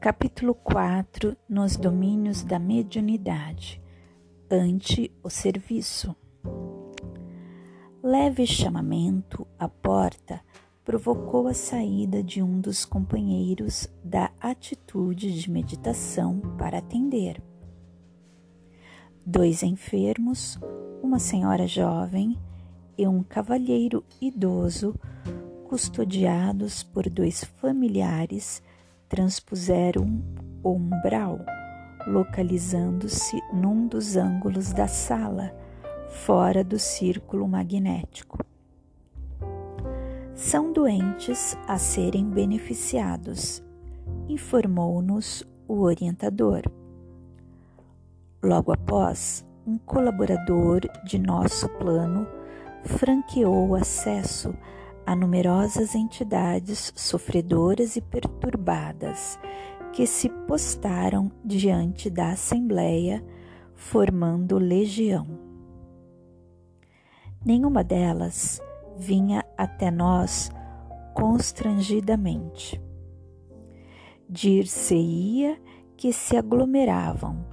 Capítulo 4 Nos domínios da mediunidade Ante o serviço. Leve chamamento à porta provocou a saída de um dos companheiros da atitude de meditação para atender. Dois enfermos, uma senhora jovem e um cavalheiro idoso, custodiados por dois familiares, transpuseram o umbral, localizando-se num dos ângulos da sala, fora do círculo magnético. São doentes a serem beneficiados, informou-nos o orientador. Logo após, um colaborador de nosso plano franqueou o acesso a numerosas entidades sofredoras e perturbadas que se postaram diante da Assembleia, formando legião. Nenhuma delas vinha até nós constrangidamente. Dir-se-ia que se aglomeravam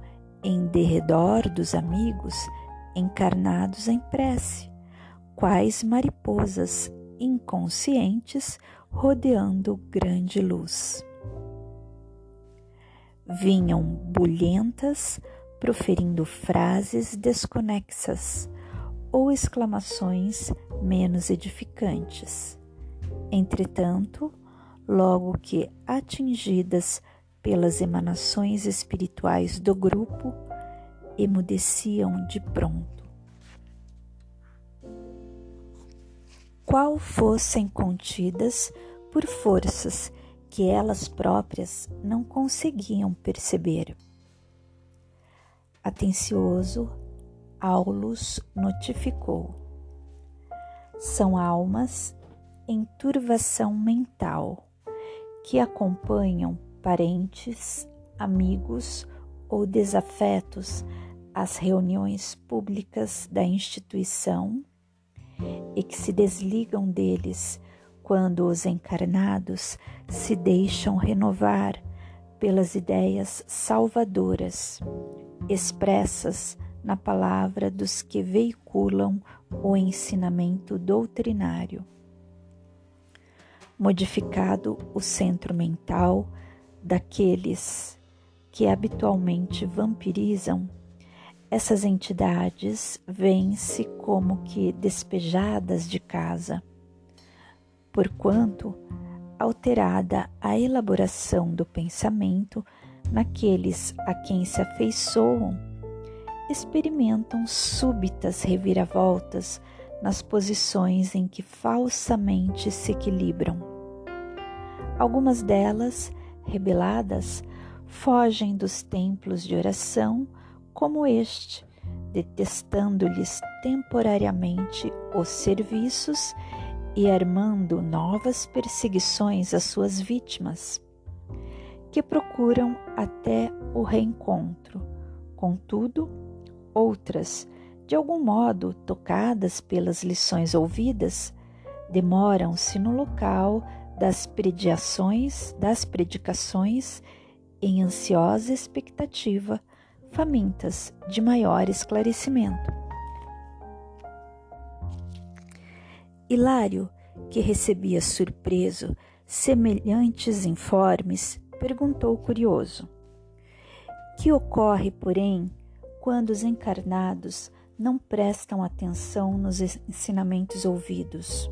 em derredor dos amigos encarnados em prece, quais mariposas inconscientes rodeando grande luz. Vinham bulhentas, proferindo frases desconexas ou exclamações menos edificantes. Entretanto, logo que atingidas pelas emanações espirituais do grupo, emudeciam de pronto qual fossem contidas por forças que elas próprias não conseguiam perceber. Atencioso, Aulus notificou: são almas em turvação mental que acompanham parentes, amigos ou desafetos às reuniões públicas da instituição e que se desligam deles quando os encarnados se deixam renovar pelas ideias salvadoras expressas na palavra dos que veiculam o ensinamento doutrinário. Modificado o centro mental daqueles que habitualmente vampirizam essas entidades vêm-se como que despejadas de casa, porquanto, alterada a elaboração do pensamento naqueles a quem se afeiçoam, experimentam súbitas reviravoltas nas posições em que falsamente se equilibram. Algumas delas, rebeladas, fogem dos templos de oração como este, detestando-lhes temporariamente os serviços e armando novas perseguições às suas vítimas, que procuram até o reencontro. Contudo, outras, de algum modo tocadas pelas lições ouvidas, demoram-se no local das prediações, das predicações, em ansiosa expectativa famintas de maior esclarecimento. Hilário, que recebia surpreso semelhantes informes, perguntou curioso: Que ocorre, porém, quando os encarnados não prestam atenção nos ensinamentos ouvidos?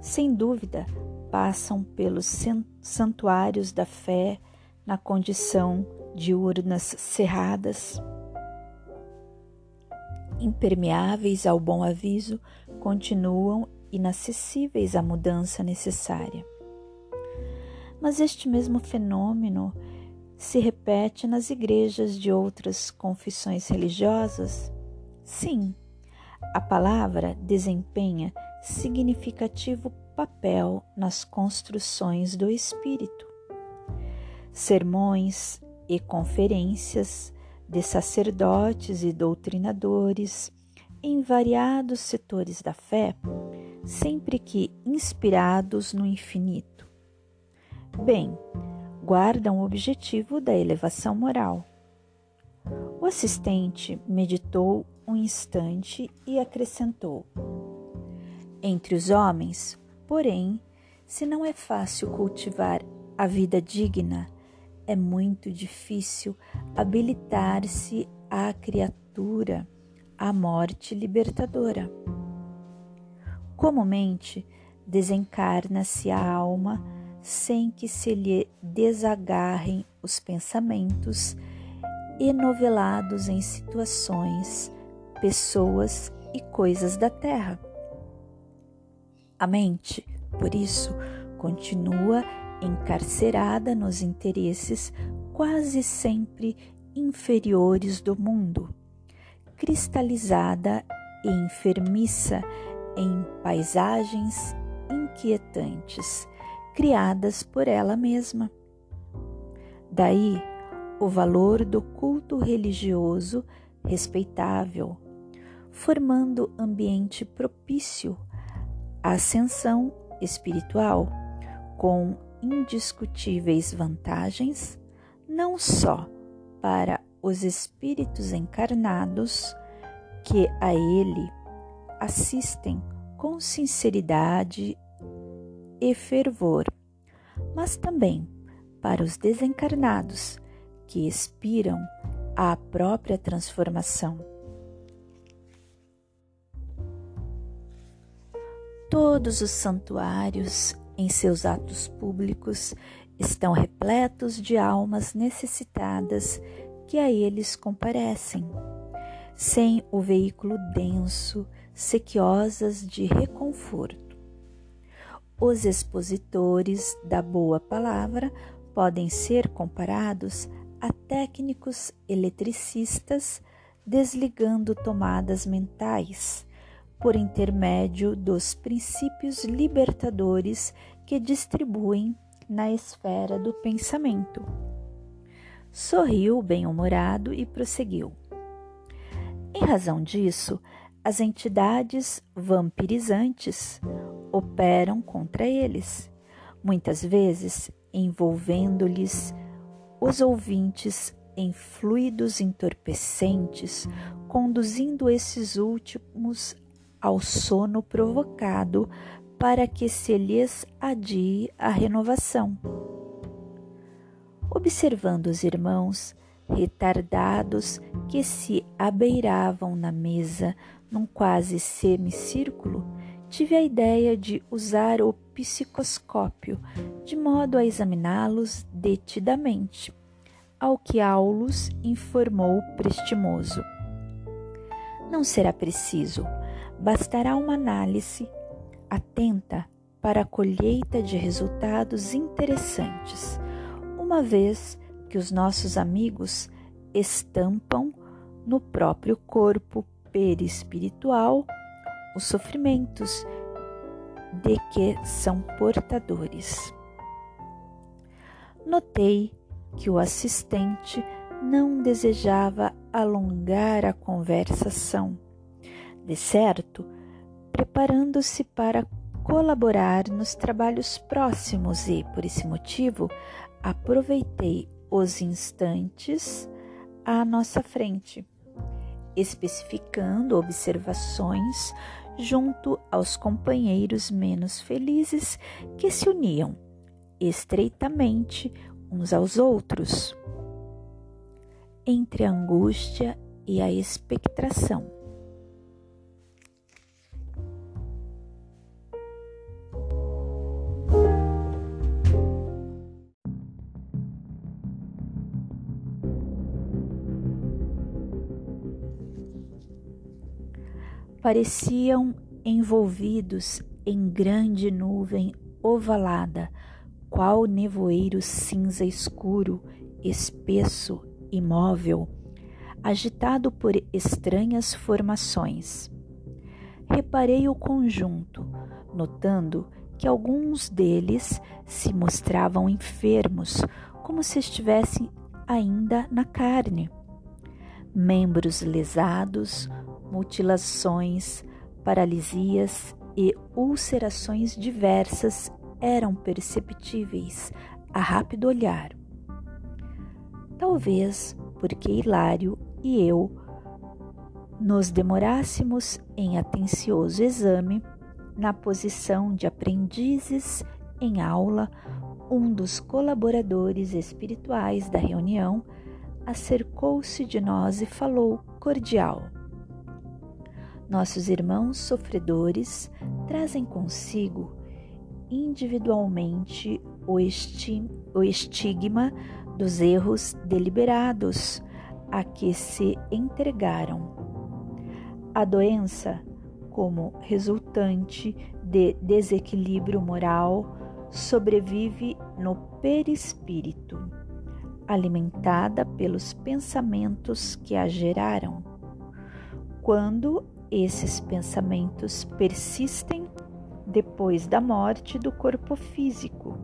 Sem dúvida, passam pelos santuários da fé na condição de urnas cerradas, impermeáveis ao bom aviso, continuam inacessíveis à mudança necessária. Mas este mesmo fenômeno se repete nas igrejas de outras confissões religiosas? Sim, a palavra desempenha significativo papel nas construções do espírito. Sermões, e conferências de sacerdotes e doutrinadores em variados setores da fé, sempre que inspirados no infinito. Bem, guardam o objetivo da elevação moral. O assistente meditou um instante e acrescentou: Entre os homens, porém, se não é fácil cultivar a vida digna, é muito difícil habilitar-se à criatura à morte libertadora. Comumente, desencarna-se a alma sem que se lhe desagarrem os pensamentos enovelados em situações, pessoas e coisas da terra. A mente, por isso, continua encarcerada nos interesses quase sempre inferiores do mundo, cristalizada e enfermiça em paisagens inquietantes criadas por ela mesma. Daí o valor do culto religioso respeitável, formando ambiente propício à ascensão espiritual, com indiscutíveis vantagens, não só para os espíritos encarnados que a ele assistem com sinceridade e fervor, mas também para os desencarnados que expiram a própria transformação. Todos os santuários, em seus atos públicos, estão repletos de almas necessitadas que a eles comparecem, sem o veículo denso, sequiosas de reconforto. Os expositores da boa palavra podem ser comparados a técnicos eletricistas desligando tomadas mentais por intermédio dos princípios libertadores que distribuem na esfera do pensamento. Sorriu bem-humorado e prosseguiu. Em razão disso, as entidades vampirizantes operam contra eles, muitas vezes envolvendo-lhes os ouvintes em fluidos entorpecentes, conduzindo esses últimos ao sono provocado para que se lhes adie a renovação. Observando os irmãos retardados que se abeiravam na mesa num quase semicírculo, tive a ideia de usar o psicoscópio de modo a examiná-los detidamente, ao que Aulus informou prestimoso. Não será preciso, bastará uma análise atenta para a colheita de resultados interessantes, uma vez que os nossos amigos estampam no próprio corpo perispiritual os sofrimentos de que são portadores. Notei que o assistente não desejava alongar a conversação, de certo, preparando-se para colaborar nos trabalhos próximos e, por esse motivo, aproveitei os instantes à nossa frente, especificando observações junto aos companheiros menos felizes que se uniam estreitamente uns aos outros, entre a angústia e a expectação. Pareciam envolvidos em grande nuvem ovalada, qual nevoeiro cinza escuro, espesso, imóvel, agitado por estranhas formações. Reparei o conjunto, notando que alguns deles se mostravam enfermos, como se estivessem ainda na carne. Membros lesados, mutilações, paralisias e ulcerações diversas eram perceptíveis a rápido olhar. Talvez porque Hilário e eu nos demorássemos em atencioso exame, na posição de aprendizes em aula, um dos colaboradores espirituais da reunião acercou-se de nós e falou cordial. Nossos irmãos sofredores trazem consigo individualmente o, esti o estigma dos erros deliberados a que se entregaram. A doença, como resultante de desequilíbrio moral, sobrevive no perispírito, alimentada pelos pensamentos que a geraram. Quando esses pensamentos persistem depois da morte do corpo físico,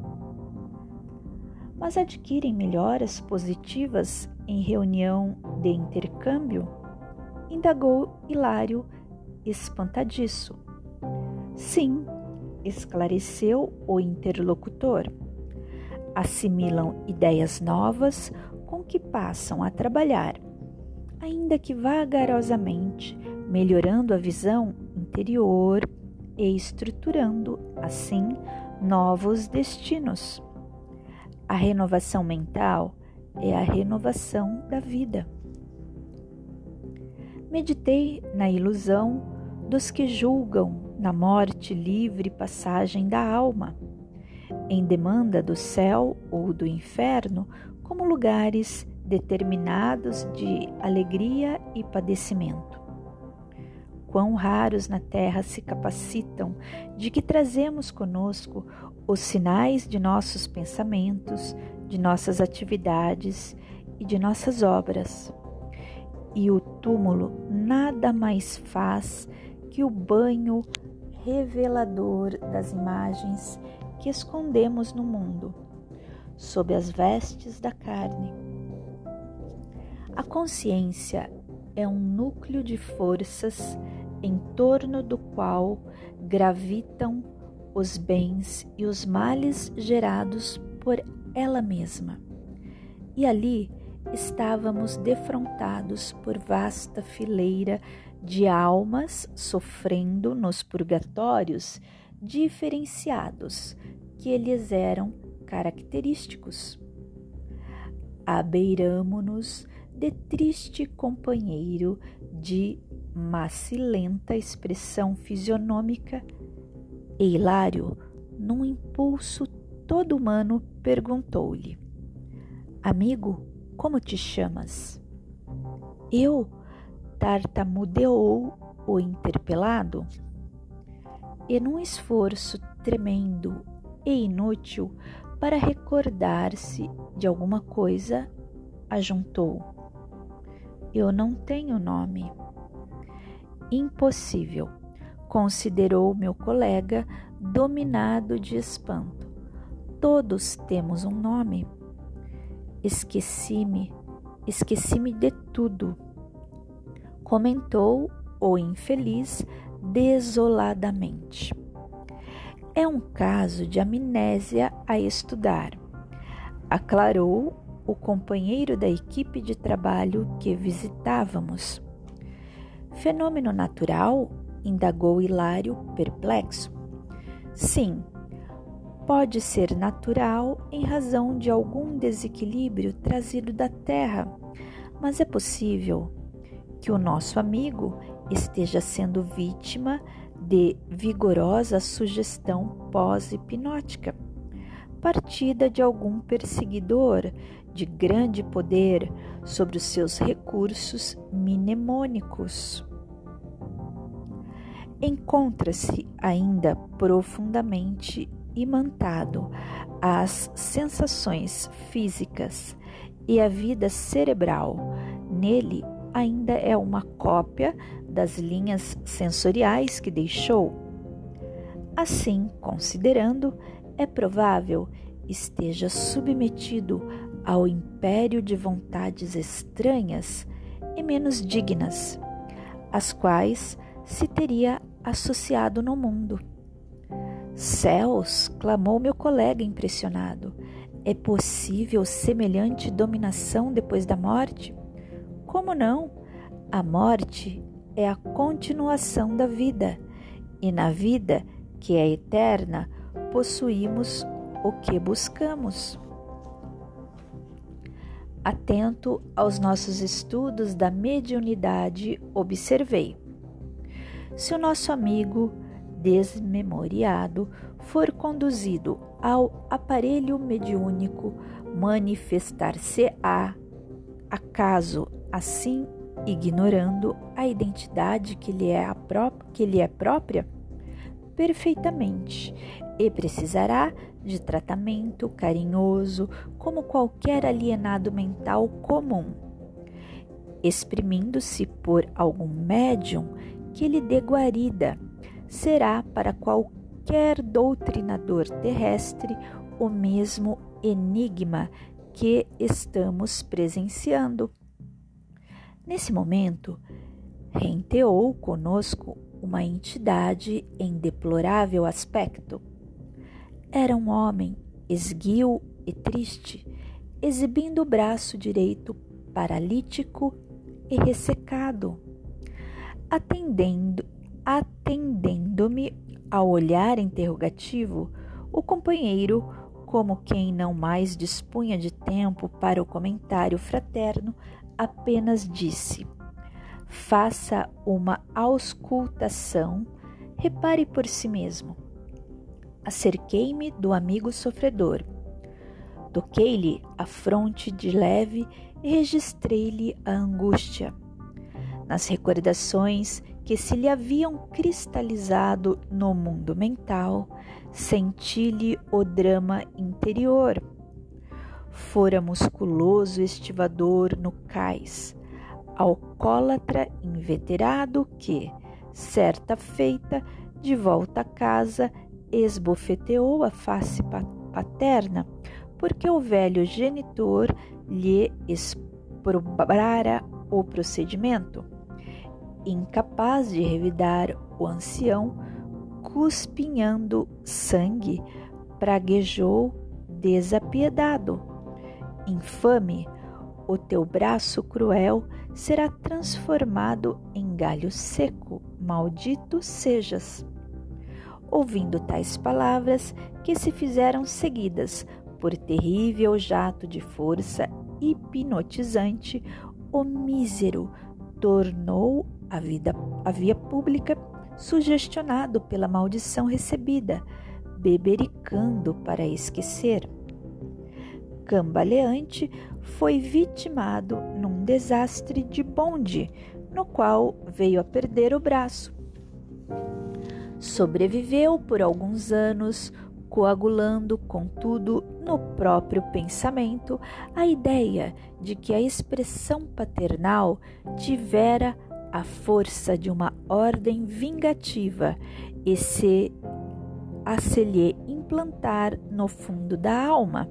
mas adquirem melhoras positivas em reunião de intercâmbio? indagou Hilário, espantadiço. Sim, esclareceu o interlocutor. Assimilam ideias novas com que passam a trabalhar, ainda que vagarosamente, melhorando a visão interior e estruturando, assim, novos destinos. A renovação mental é a renovação da vida. Meditei na ilusão dos que julgam na morte livre passagem da alma, em demanda do céu ou do inferno como lugares determinados de alegria e padecimento. Quão raros na terra se capacitam de que trazemos conosco os sinais de nossos pensamentos, de nossas atividades e de nossas obras. E o túmulo nada mais faz que o banho revelador das imagens que escondemos no mundo, sob as vestes da carne. A consciência é um núcleo de forças em torno do qual gravitam os bens e os males gerados por ela mesma. E ali estávamos defrontados por vasta fileira de almas sofrendo nos purgatórios diferenciados que eles eram característicos. Abeiramo-nos de triste companheiro de macilenta expressão fisionômica, e Hilário, num impulso todo humano, perguntou-lhe: Amigo, como te chamas? Eu? Tartamudeou o interpelado. E num esforço tremendo e inútil para recordar-se de alguma coisa, ajuntou: Eu não tenho nome. Impossível, considerou meu colega, dominado de espanto. Todos temos um nome. Esqueci-me, esqueci-me de tudo, comentou o infeliz desoladamente. É um caso de amnésia a estudar, aclarou o companheiro da equipe de trabalho que visitávamos. Fenômeno natural? indagou Hilário, perplexo. Sim, pode ser natural em razão de algum desequilíbrio trazido da Terra, mas é possível que o nosso amigo esteja sendo vítima de vigorosa sugestão pós-hipnótica, partida de algum perseguidor de grande poder sobre os seus recursos mnemônicos encontra-se ainda profundamente imantado às sensações físicas e à vida cerebral. Nele ainda é uma cópia das linhas sensoriais que deixou. Assim, considerando, é provável esteja submetido ao império de vontades estranhas e menos dignas, as quais se teria associado no mundo. Céus! clamou meu colega impressionado. É possível semelhante dominação depois da morte? Como não? A morte é a continuação da vida, e na vida, que é eterna, possuímos o que buscamos. Atento aos nossos estudos da mediunidade, observei. Se o nosso amigo desmemoriado for conduzido ao aparelho mediúnico, manifestar-se-á, acaso assim ignorando a identidade que lhe é, que lhe é própria? Perfeitamente, e precisará de tratamento carinhoso, como qualquer alienado mental comum, exprimindo-se por algum médium que lhe dê guarida, será para qualquer doutrinador terrestre o mesmo enigma que estamos presenciando. Nesse momento, renteou conosco uma entidade em deplorável aspecto. Era um homem esguio e triste, exibindo o braço direito paralítico e ressecado. Atendendo, atendendo-me ao olhar interrogativo, o companheiro, como quem não mais dispunha de tempo para o comentário fraterno, apenas disse: Faça uma auscultação, repare por si mesmo. Acerquei-me do amigo sofredor. Toquei-lhe a fronte de leve e registrei-lhe a angústia. Nas recordações que se lhe haviam cristalizado no mundo mental, senti-lhe o drama interior fora musculoso estivador no cais, alcoólatra inveterado que, certa feita, de volta a casa, esbofeteou a face paterna, porque o velho genitor lhe exprobrara o procedimento. Incapaz de revidar o ancião, cuspinhando sangue, praguejou desapiedado infame, o teu braço cruel será transformado em galho seco, maldito sejas. Ouvindo tais palavras, que se fizeram seguidas por terrível jato de força hipnotizante, o mísero tornou a, vida, a via pública sugestionado pela maldição recebida, bebericando para esquecer cambaleante foi vitimado num desastre de bonde, no qual veio a perder o braço. Sobreviveu por alguns anos, coagulando, contudo, no próprio pensamento, a ideia de que a expressão paternal tivera a força de uma ordem vingativa e se a se lhe implantar no fundo da alma,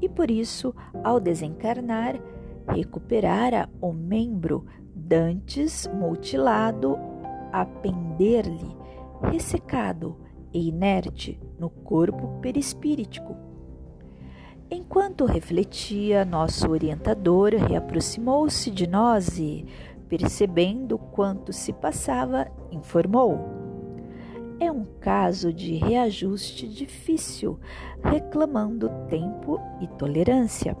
e por isso, ao desencarnar, recuperara o membro dantes mutilado a pender-lhe, ressecado e inerte no corpo perispíritico. Enquanto refletia, nosso orientador reaproximou-se de nós e, percebendo quanto se passava, informou é um caso de reajuste difícil, reclamando tempo e tolerância.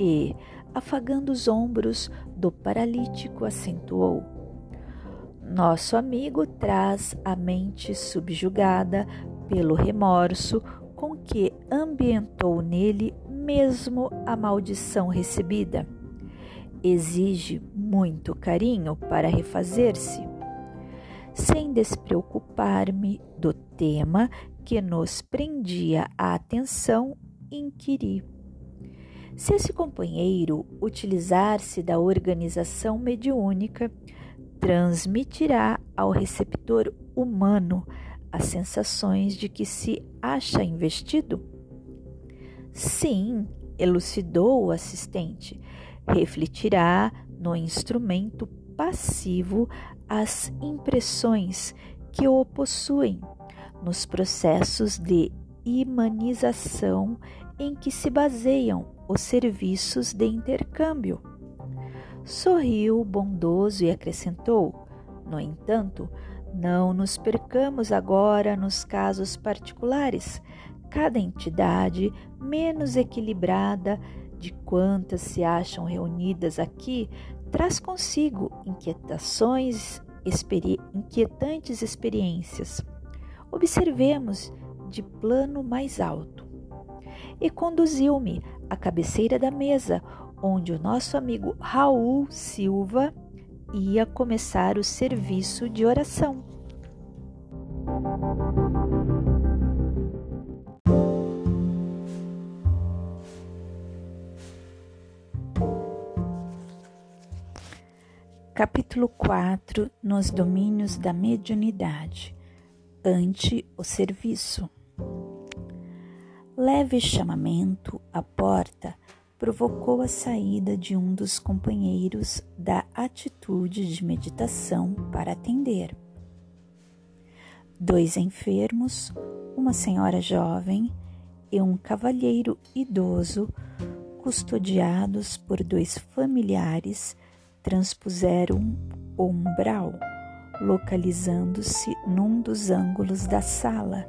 E, afagando os ombros do paralítico, acentuou: Nosso amigo traz a mente subjugada pelo remorso com que ambientou nele mesmo a maldição recebida. Exige muito carinho para refazer-se sem despreocupar-me do tema que nos prendia a atenção, inquiri. Se esse companheiro utilizar-se da organização mediúnica, transmitirá ao receptor humano as sensações de que se acha investido? Sim, elucidou o assistente, refletirá no instrumento passivo as impressões que o possuem nos processos de imanização em que se baseiam os serviços de intercâmbio. Sorriu bondoso e acrescentou: No entanto, não nos percamos agora nos casos particulares. Cada entidade menos equilibrada de quantas se acham reunidas aqui traz consigo inquietações, experi inquietantes experiências. Observemos de plano mais alto. E conduziu-me à cabeceira da mesa, onde o nosso amigo Raul Silva ia começar o serviço de oração. Capítulo 4 Nos domínios da mediunidade ante o serviço. Leve chamamento à porta provocou a saída de um dos companheiros da atitude de meditação para atender. Dois enfermos, uma senhora jovem e um cavalheiro idoso, custodiados por dois familiares, transpuseram o umbral, localizando-se num dos ângulos da sala,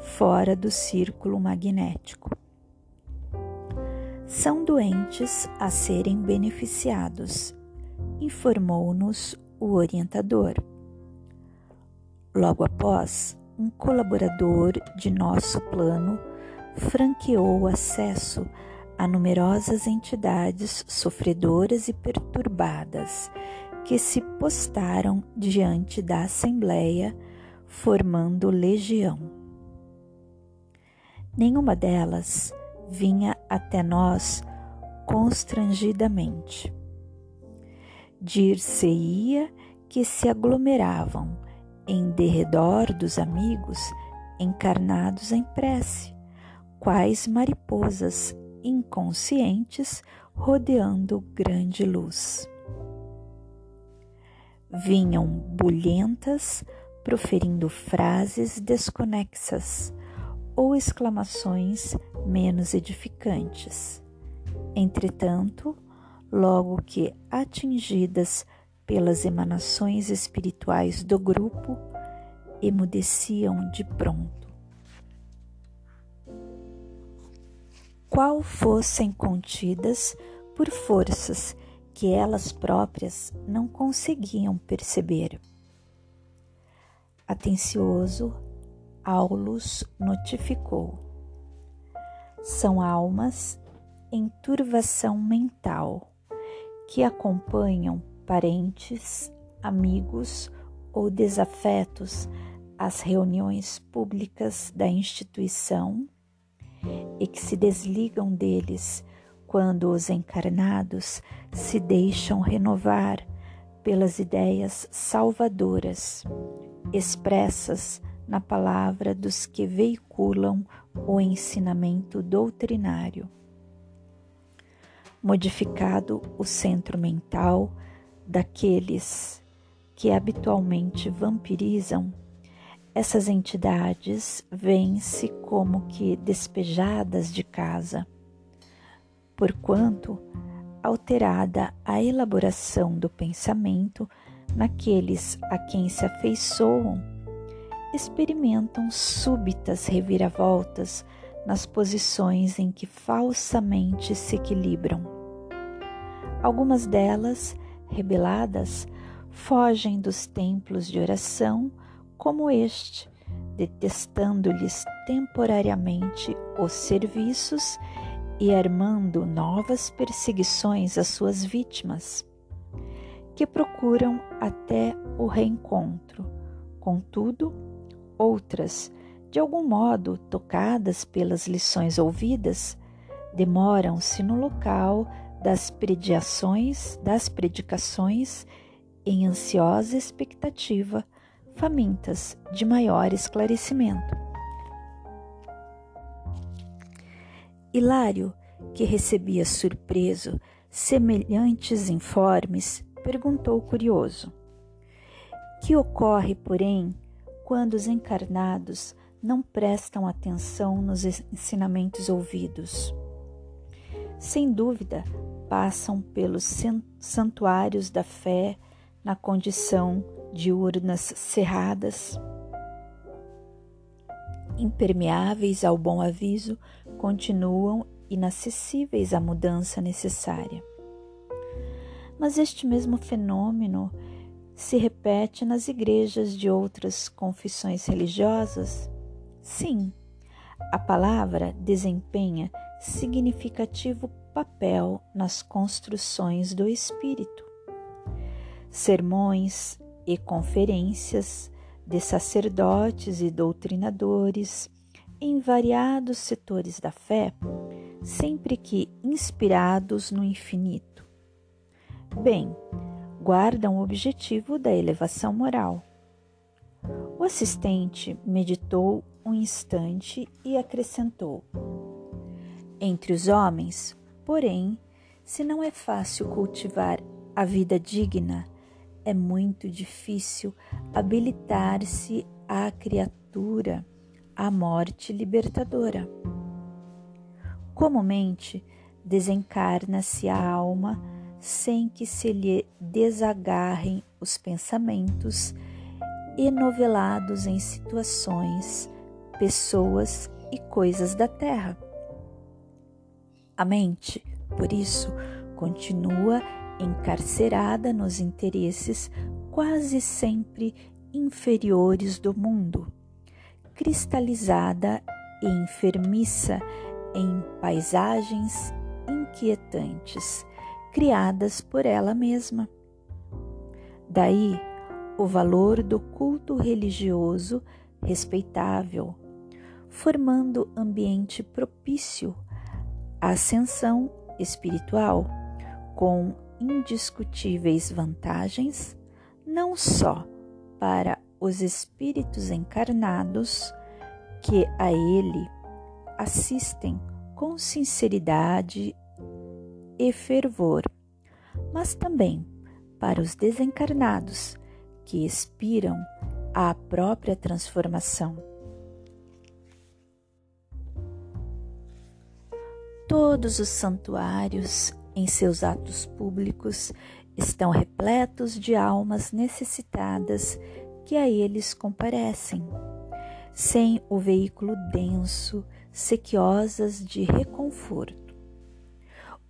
fora do círculo magnético são doentes a serem beneficiados, informou-nos o orientador. Logo após, um colaborador de nosso plano franqueou o acesso a numerosas entidades sofredoras e perturbadas que se postaram diante da Assembleia, formando legião. Nenhuma delas vinha até nós constrangidamente. Dir-se-ia que se aglomeravam em derredor dos amigos encarnados em prece, quais mariposas inconscientes rodeando grande luz. Vinham bulhentas, proferindo frases desconexas, ou exclamações menos edificantes. Entretanto, logo que atingidas pelas emanações espirituais do grupo, emudeciam de pronto. Qual fossem contidas por forças que elas próprias não conseguiam perceber. Atencioso, Aulus notificou. São almas em turvação mental que acompanham parentes, amigos ou desafetos às reuniões públicas da instituição e que se desligam deles quando os encarnados se deixam renovar pelas ideias salvadoras expressas na palavra dos que veiculam o ensinamento doutrinário. Modificado o centro mental daqueles que habitualmente vampirizam, essas entidades vêm-se como que despejadas de casa, porquanto alterada a elaboração do pensamento naqueles a quem se afeiçoam experimentam súbitas reviravoltas nas posições em que falsamente se equilibram. Algumas delas, rebeladas, fogem dos templos de oração como este, detestando-lhes temporariamente os serviços e armando novas perseguições às suas vítimas, que procuram até o reencontro. Contudo, Outras, de algum modo tocadas pelas lições ouvidas, demoram-se no local das prediações, das predicações em ansiosa expectativa, famintas de maior esclarecimento. Hilário, que recebia surpreso semelhantes informes, perguntou curioso: Que ocorre, porém, quando os encarnados não prestam atenção nos ensinamentos ouvidos. Sem dúvida, passam pelos santuários da fé na condição de urnas cerradas, impermeáveis ao bom aviso, continuam inacessíveis à mudança necessária. Mas este mesmo fenômeno se repete nas igrejas de outras confissões religiosas? Sim, a palavra desempenha significativo papel nas construções do espírito. Sermões e conferências de sacerdotes e doutrinadores em variados setores da fé, sempre que inspirados no infinito. Bem, guardam o objetivo da elevação moral. O assistente meditou um instante e acrescentou: Entre os homens, porém, se não é fácil cultivar a vida digna, é muito difícil habilitar-se à criatura à morte libertadora. Comumente, desencarna-se a alma sem que se lhe desagarrem os pensamentos enovelados em situações, pessoas e coisas da terra. A mente, por isso, continua encarcerada nos interesses quase sempre inferiores do mundo, cristalizada e enfermiça em paisagens inquietantes criadas por ela mesma. Daí o valor do culto religioso respeitável, formando ambiente propício à ascensão espiritual, com indiscutíveis vantagens, não só para os espíritos encarnados que a ele assistem com sinceridade e fervor, mas também para os desencarnados que expiram a própria transformação. Todos os santuários, em seus atos públicos, estão repletos de almas necessitadas que a eles comparecem, sem o veículo denso, sequiosas de reconforto.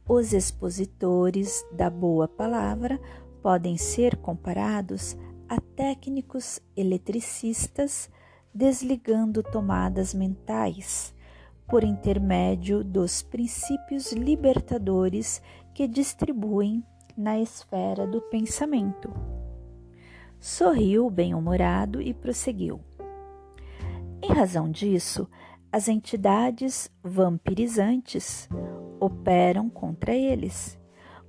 Os expositores da boa palavra podem ser comparados a técnicos eletricistas desligando tomadas mentais por intermédio dos princípios libertadores que distribuem na esfera do pensamento. Sorriu bem-humorado e prosseguiu. Em razão disso, as entidades vampirizantes operam contra eles,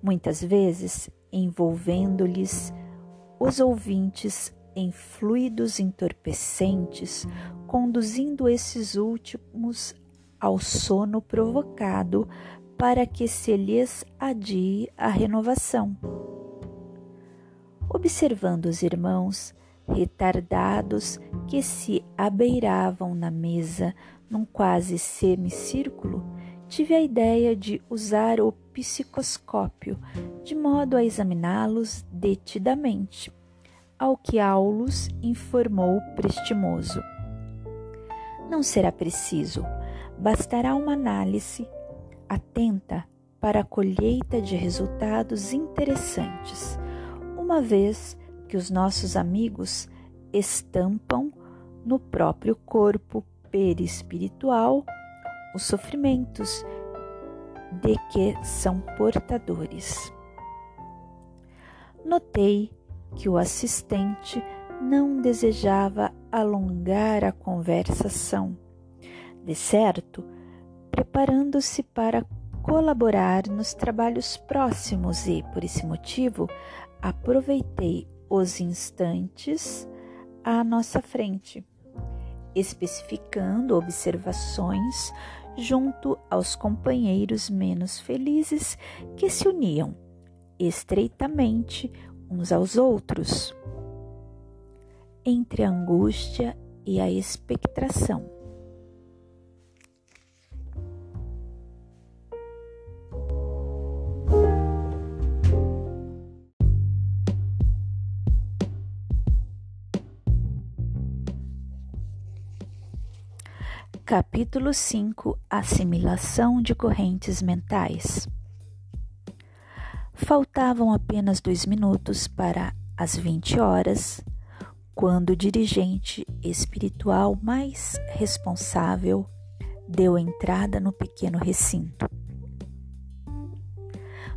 muitas vezes envolvendo-lhes os ouvintes em fluidos entorpecentes, conduzindo esses últimos ao sono provocado para que se lhes adie a renovação. Observando os irmãos retardados que se abeiravam na mesa num quase semicírculo, tive a ideia de usar o psicoscópio de modo a examiná-los detidamente, ao que Aulus informou prestimoso. Não será preciso, bastará uma análise atenta para a colheita de resultados interessantes, uma vez que os nossos amigos estampam no próprio corpo perispiritual os sofrimentos de que são portadores. Notei que o assistente não desejava alongar a conversação, de certo, preparando-se para colaborar nos trabalhos próximos e, por esse motivo, aproveitei os instantes à nossa frente, especificando observações junto aos companheiros menos felizes que se uniam estreitamente uns aos outros, entre a angústia e a expectação. Capítulo 5 Assimilação de correntes mentais. Faltavam apenas dois minutos para as 20 horas, quando o dirigente espiritual mais responsável deu entrada no pequeno recinto.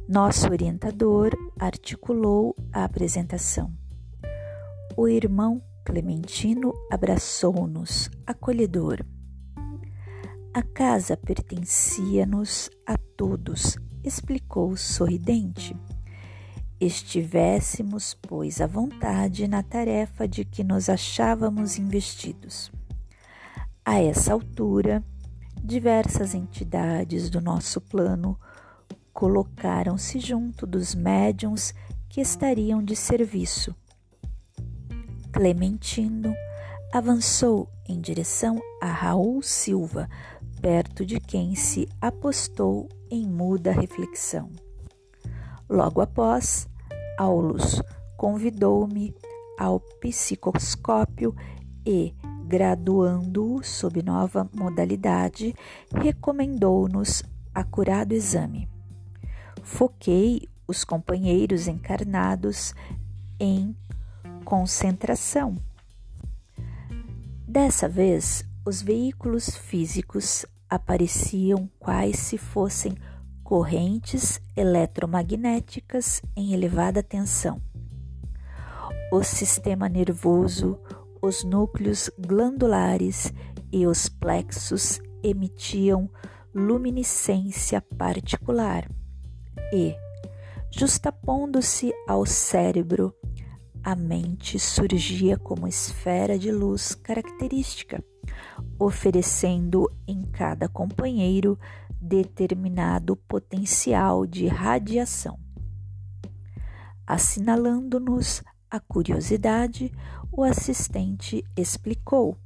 Nosso orientador articulou a apresentação. O irmão Clementino abraçou-nos, acolhedor. A casa pertencia-nos a todos, explicou sorridente. Estivéssemos, pois, à vontade na tarefa de que nos achávamos investidos. A essa altura, diversas entidades do nosso plano colocaram-se junto dos médiums que estariam de serviço. Clementino avançou em direção a Raul Silva, perto de quem se apostou em muda reflexão. Logo após, Aulus convidou-me ao psicoscópio e, graduando-o sob nova modalidade, recomendou-nos acurado exame. Foquei os companheiros encarnados em concentração. Dessa vez, os veículos físicos apareciam quais se fossem correntes eletromagnéticas em elevada tensão. O sistema nervoso, os núcleos glandulares e os plexos emitiam luminescência particular e, justapondo-se ao cérebro, a mente surgia como esfera de luz característica, oferecendo em cada companheiro determinado potencial de radiação. Assinalando-nos a curiosidade, o assistente explicou.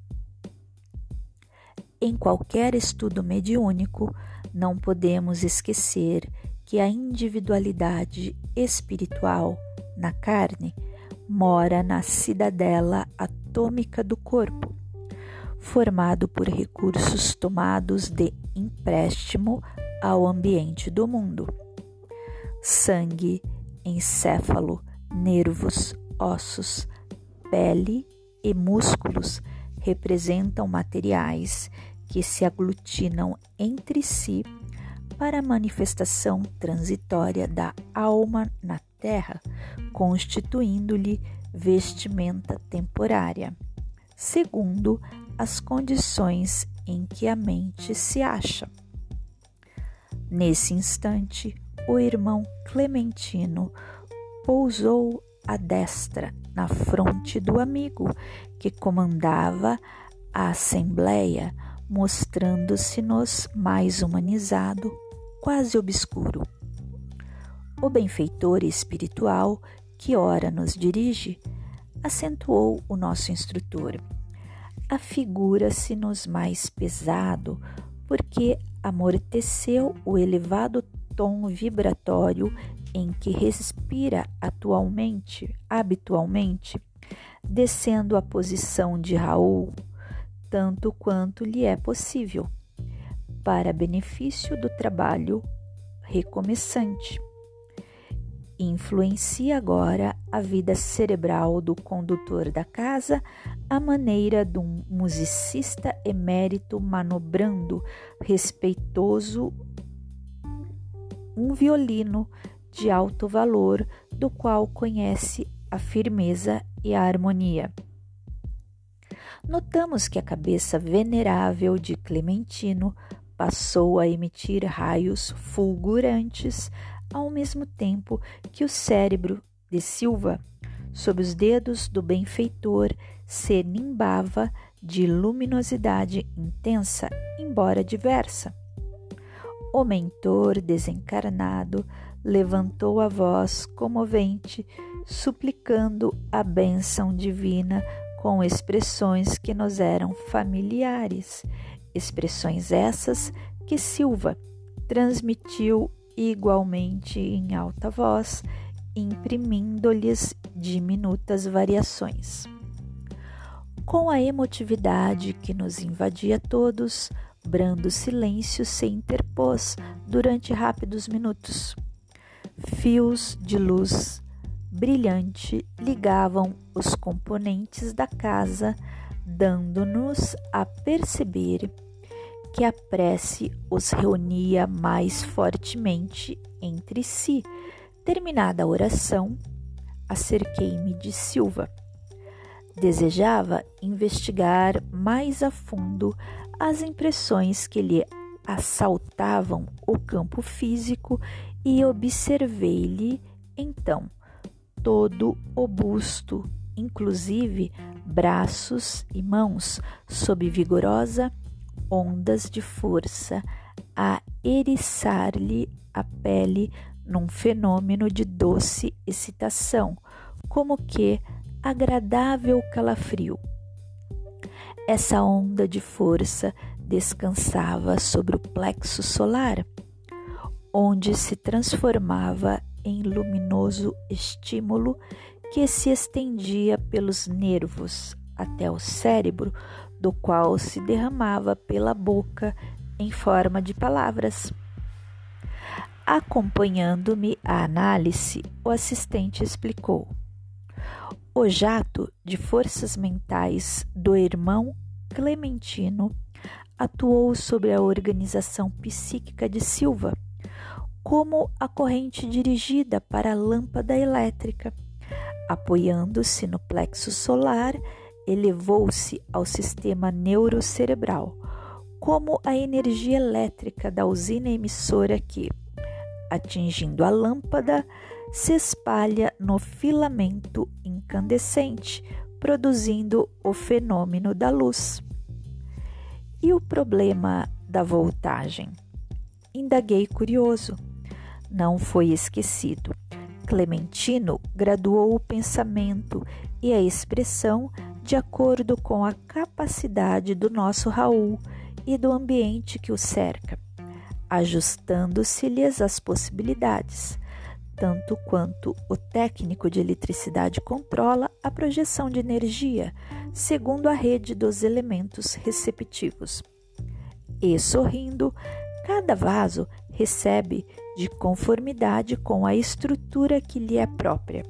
Em qualquer estudo mediúnico, não podemos esquecer que a individualidade espiritual na carne mora na cidadela atômica do corpo, formado por recursos tomados de empréstimo ao ambiente do mundo. Sangue, encéfalo, nervos, ossos, pele e músculos representam materiais que se aglutinam entre si para a manifestação transitória da alma na terra, constituindo-lhe vestimenta temporária, segundo as condições em que a mente se acha. Nesse instante, o irmão Clementino pousou a destra na fronte do amigo que comandava a assembleia, mostrando-se-nos mais humanizado quase obscuro. O benfeitor espiritual que ora nos dirige acentuou o nosso instrutor. Afigura-se-nos mais pesado porque amorteceu o elevado tom vibratório em que respira atualmente, habitualmente, descendo a posição de Raul, tanto quanto lhe é possível para benefício do trabalho recomeçante. Influencia agora a vida cerebral do condutor da casa à maneira de um musicista emérito manobrando respeitoso um violino de alto valor, do qual conhece a firmeza e a harmonia. Notamos que a cabeça venerável de Clementino passou a emitir raios fulgurantes ao mesmo tempo que o cérebro de Silva, sob os dedos do benfeitor, se nimbava de luminosidade intensa, embora diversa. O mentor desencarnado levantou a voz comovente, suplicando a bênção divina com expressões que nos eram familiares Expressões essas que Silva transmitiu igualmente em alta voz, imprimindo-lhes diminutas variações. Com a emotividade que nos invadia todos, brando silêncio se interpôs durante rápidos minutos. Fios de luz brilhante ligavam os componentes da casa, dando-nos a perceber que a prece os reunia mais fortemente entre si. Terminada a oração, acerquei-me de Silva. Desejava investigar mais a fundo as impressões que lhe assaltavam o campo físico e observei-lhe então todo o busto, inclusive braços e mãos, sob vigorosa ondas de força, a eriçar-lhe a pele num fenômeno de doce excitação, como que agradável calafrio. Essa onda de força descansava sobre o plexo solar, onde se transformava em luminoso estímulo que se estendia pelos nervos até o cérebro, do qual se derramava pela boca em forma de palavras. Acompanhando-me a análise, o assistente explicou. O jato de forças mentais do irmão Clementino atuou sobre a organização psíquica de Silva, como a corrente dirigida para a lâmpada elétrica. Apoiando-se no plexo solar, elevou-se ao sistema neurocerebral, como a energia elétrica da usina emissora que, atingindo a lâmpada, se espalha no filamento incandescente, produzindo o fenômeno da luz. E o problema da voltagem? Indaguei curioso. Não foi esquecido. Clementino graduou o pensamento e a expressão de acordo com a capacidade do nosso Raul e do ambiente que o cerca, ajustando-se-lhes as possibilidades, tanto quanto o técnico de eletricidade controla a projeção de energia segundo a rede dos elementos receptivos. E sorrindo, cada vaso recebe de conformidade com a estrutura que lhe é própria.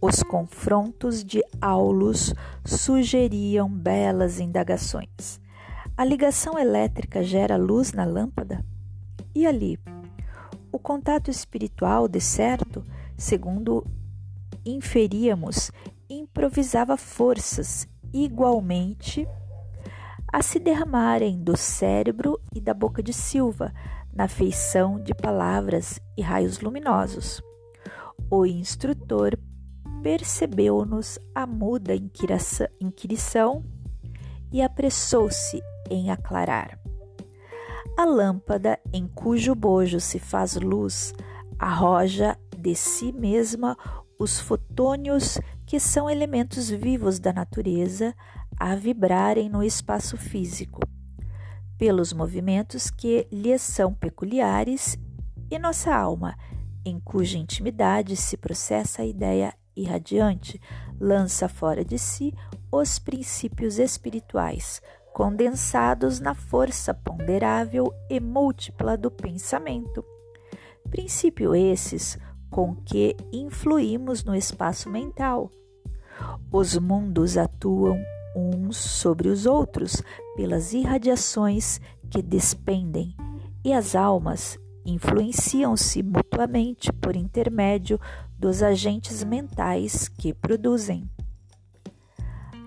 Os confrontos de aulos sugeriam belas indagações. A ligação elétrica gera luz na lâmpada? E ali? O contato espiritual, de certo, segundo inferíamos, improvisava forças igualmente a se derramarem do cérebro e da boca de Silva na feição de palavras e raios luminosos. O instrutor percebeu-nos a muda inquirição e apressou-se em aclarar. A lâmpada em cujo bojo se faz luz arroja de si mesma os fotônios que são elementos vivos da natureza a vibrarem no espaço físico, pelos movimentos que lhes são peculiares, e nossa alma, em cuja intimidade se processa a ideia irradiante, lança fora de si os princípios espirituais, condensados na força ponderável e múltipla do pensamento. Princípio esses com que influímos no espaço mental. Os mundos atuam uns sobre os outros pelas irradiações que despendem, e as almas influenciam-se mutuamente por intermédio dos agentes mentais que produzem.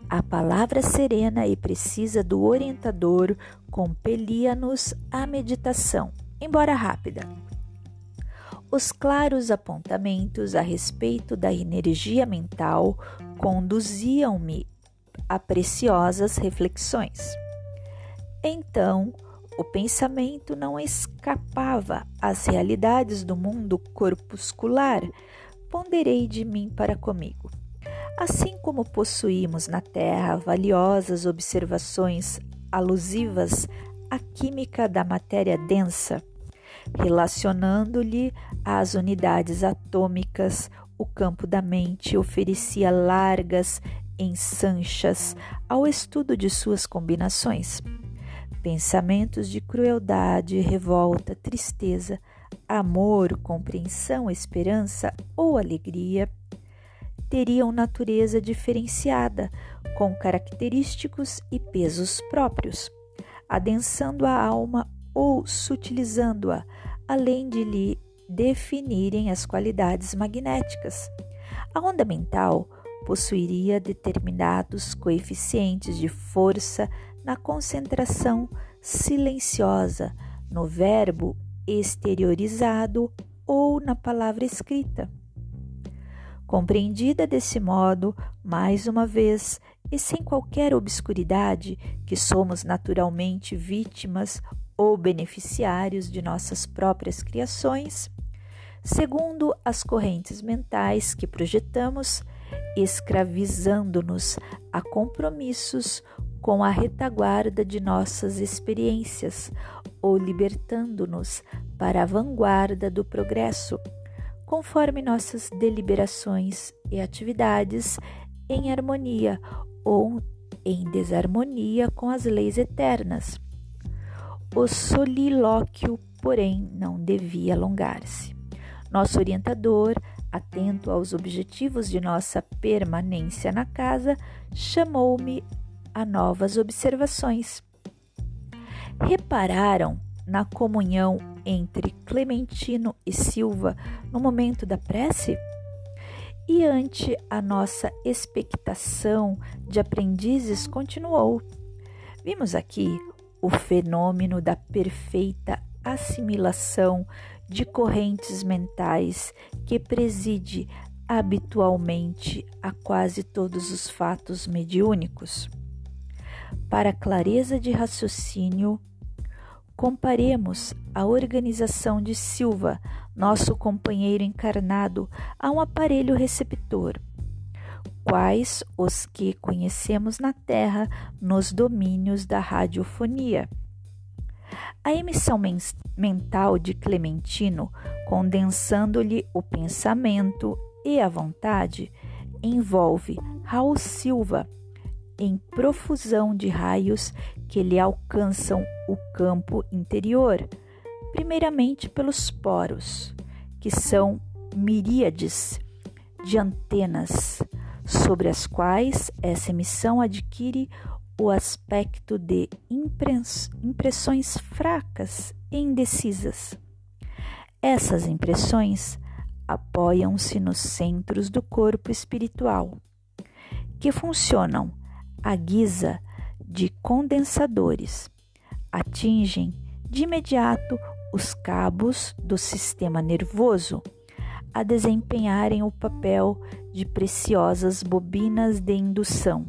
A palavra serena e precisa do orientador compelia-nos à meditação, embora rápida. Os claros apontamentos a respeito da energia mental conduziam-me a preciosas reflexões. Então, o pensamento não escapava às realidades do mundo corpuscular. Ponderei de mim para comigo. Assim como possuímos na Terra valiosas observações alusivas à química da matéria densa, relacionando-lhe às unidades atômicas, o campo da mente oferecia largas ensanchas ao estudo de suas combinações. Pensamentos de crueldade, revolta, tristeza, amor, compreensão, esperança ou alegria teriam natureza diferenciada, com característicos e pesos próprios, adensando a alma ou sutilizando-a, além de lhe definirem as qualidades magnéticas. A onda mental possuiria determinados coeficientes de força na concentração silenciosa, no verbo exteriorizado ou na palavra escrita. Compreendida desse modo, mais uma vez, e sem qualquer obscuridade, que somos naturalmente vítimas ou beneficiários de nossas próprias criações, segundo as correntes mentais que projetamos, escravizando-nos a compromissos com a retaguarda de nossas experiências ou libertando-nos para a vanguarda do progresso, conforme nossas deliberações e atividades em harmonia ou em desarmonia com as leis eternas. O solilóquio, porém, não devia alongar-se. Nosso orientador, atento aos objetivos de nossa permanência na casa, chamou-me a novas observações. Repararam na comunhão entre Clementino e Silva no momento da prece? E ante a nossa expectação de aprendizes, continuou. Vimos aqui o fenômeno da perfeita assimilação de correntes mentais que preside habitualmente a quase todos os fatos mediúnicos. Para clareza de raciocínio, comparemos a organização de Silva, nosso companheiro encarnado, a um aparelho receptor. Quais os que conhecemos na Terra nos domínios da radiofonia? A emissão mental de Clementino, condensando-lhe o pensamento e a vontade, envolve Raul Silva em profusão de raios que lhe alcançam o campo interior, primeiramente pelos poros, que são miríades de antenas, sobre as quais essa emissão adquire o aspecto de impressões fracas e indecisas. Essas impressões apoiam-se nos centros do corpo espiritual, que funcionam à guisa de condensadores, atingem de imediato os cabos do sistema nervoso a desempenharem o papel de preciosas bobinas de indução,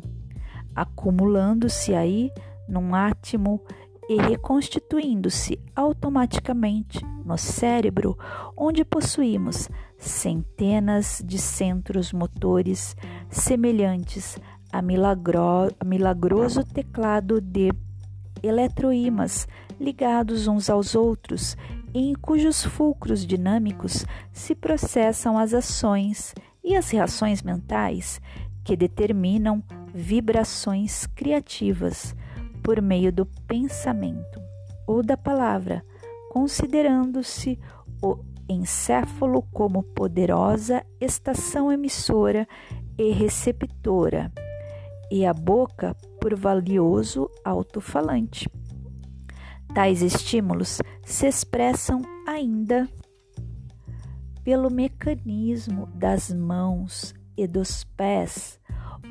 acumulando-se aí num átimo e reconstituindo-se automaticamente no cérebro, onde possuímos centenas de centros motores semelhantes a, milagro, a milagroso teclado de eletroímãs ligados uns aos outros, em cujos fulcros dinâmicos se processam as ações e as reações mentais que determinam vibrações criativas por meio do pensamento ou da palavra, considerando-se o encéfalo como poderosa estação emissora e receptora e a boca por valioso alto-falante. Tais estímulos se expressam ainda pelo mecanismo das mãos e dos pés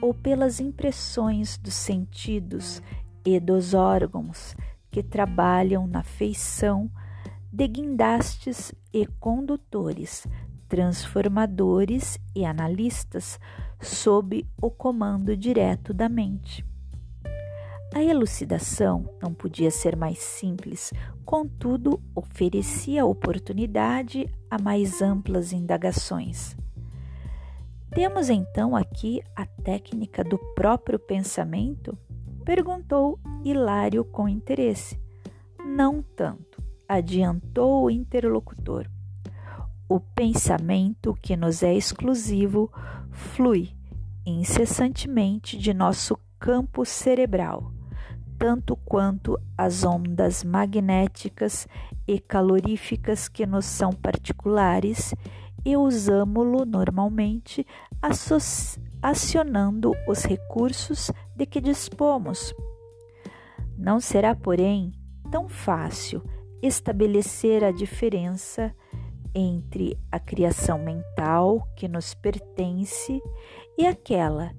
ou pelas impressões dos sentidos e dos órgãos que trabalham na feição de guindastes e condutores, transformadores e analistas sob o comando direto da mente. A elucidação não podia ser mais simples, contudo, oferecia oportunidade a mais amplas indagações. Temos então aqui a técnica do próprio pensamento? perguntou Hilário com interesse. Não tanto, adiantou o interlocutor. O pensamento que nos é exclusivo flui incessantemente de nosso campo cerebral, tanto quanto as ondas magnéticas e caloríficas que nos são particulares e usamo-lo normalmente acionando os recursos de que dispomos. Não será, porém, tão fácil estabelecer a diferença entre a criação mental que nos pertence e aquela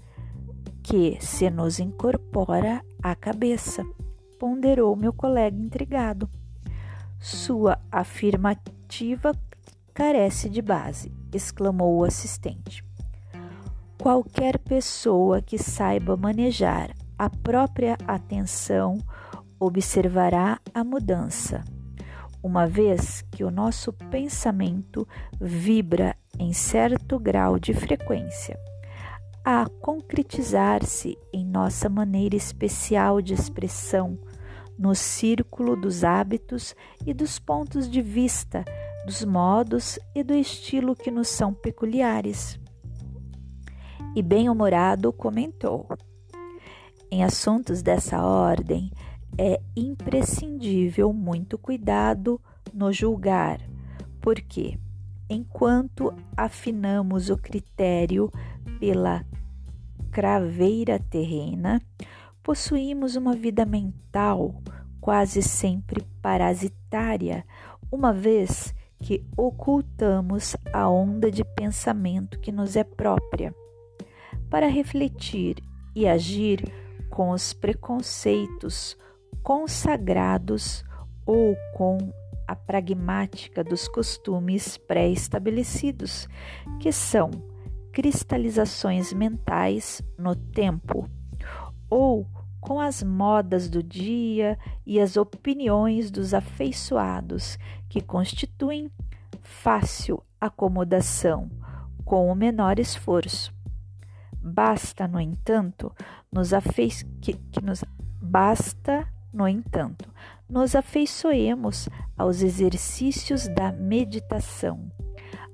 que se nos incorpora à cabeça, ponderou meu colega intrigado. Sua afirmativa carece de base, exclamou o assistente. Qualquer pessoa que saiba manejar a própria atenção observará a mudança, uma vez que o nosso pensamento vibra em certo grau de frequência, a concretizar-se em nossa maneira especial de expressão no círculo dos hábitos e dos pontos de vista, dos modos e do estilo que nos são peculiares. E bem-humorado comentou: Em assuntos dessa ordem, é imprescindível muito cuidado no julgar, porque, enquanto afinamos o critério pela craveira terrena, possuímos uma vida mental quase sempre parasitária, uma vez que ocultamos a onda de pensamento que nos é própria. Para refletir e agir com os preconceitos consagrados ou com a pragmática dos costumes pré-estabelecidos, que são cristalizações mentais no tempo, ou com as modas do dia e as opiniões dos afeiçoados, que constituem fácil acomodação com o menor esforço. Basta, no entanto, nos afeiç... que, que nos basta, no entanto, nos afeiçoemos aos exercícios da meditação,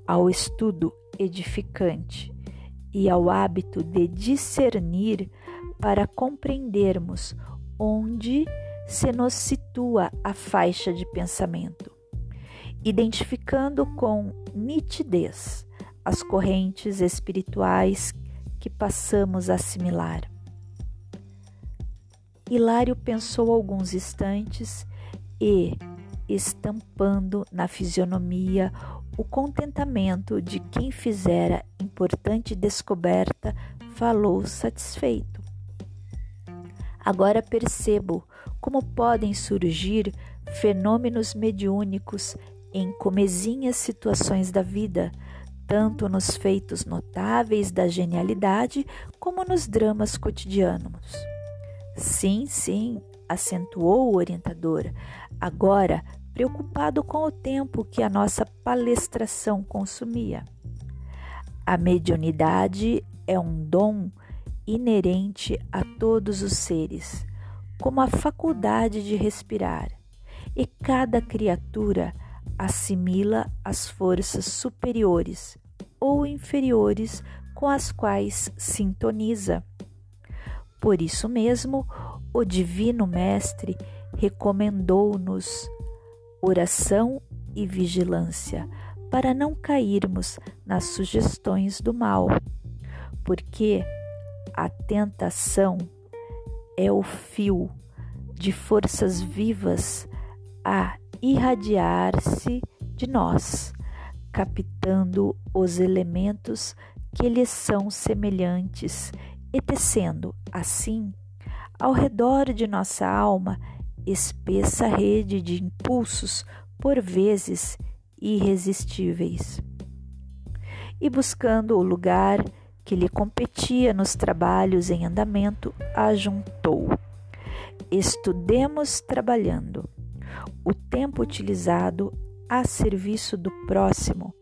ao estudo edificante e ao hábito de discernir para compreendermos onde se nos situa a faixa de pensamento, identificando com nitidez as correntes espirituais que passamos a assimilar. Hilário pensou alguns instantes e, estampando na fisionomia o contentamento de quem fizera importante descoberta, falou satisfeito. Agora percebo como podem surgir fenômenos mediúnicos em comezinhas situações da vida, tanto nos feitos notáveis da genialidade como nos dramas cotidianos. Sim, sim, acentuou o orientador, agora preocupado com o tempo que a nossa palestração consumia. A mediunidade é um dom inerente a todos os seres, como a faculdade de respirar, e cada criatura assimila as forças superiores ou inferiores com as quais sintoniza. Por isso mesmo, o Divino Mestre recomendou-nos oração e vigilância para não cairmos nas sugestões do mal, porque a tentação é o fio de forças vivas a irradiar-se de nós, captando os elementos que lhes são semelhantes e tecendo, assim, ao redor de nossa alma espessa rede de impulsos, por vezes irresistíveis. E buscando o lugar que lhe competia nos trabalhos em andamento, ajuntou. Estudemos trabalhando. O tempo utilizado a serviço do próximo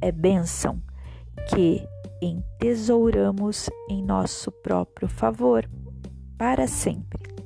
é bênção que entesouramos em nosso próprio favor para sempre.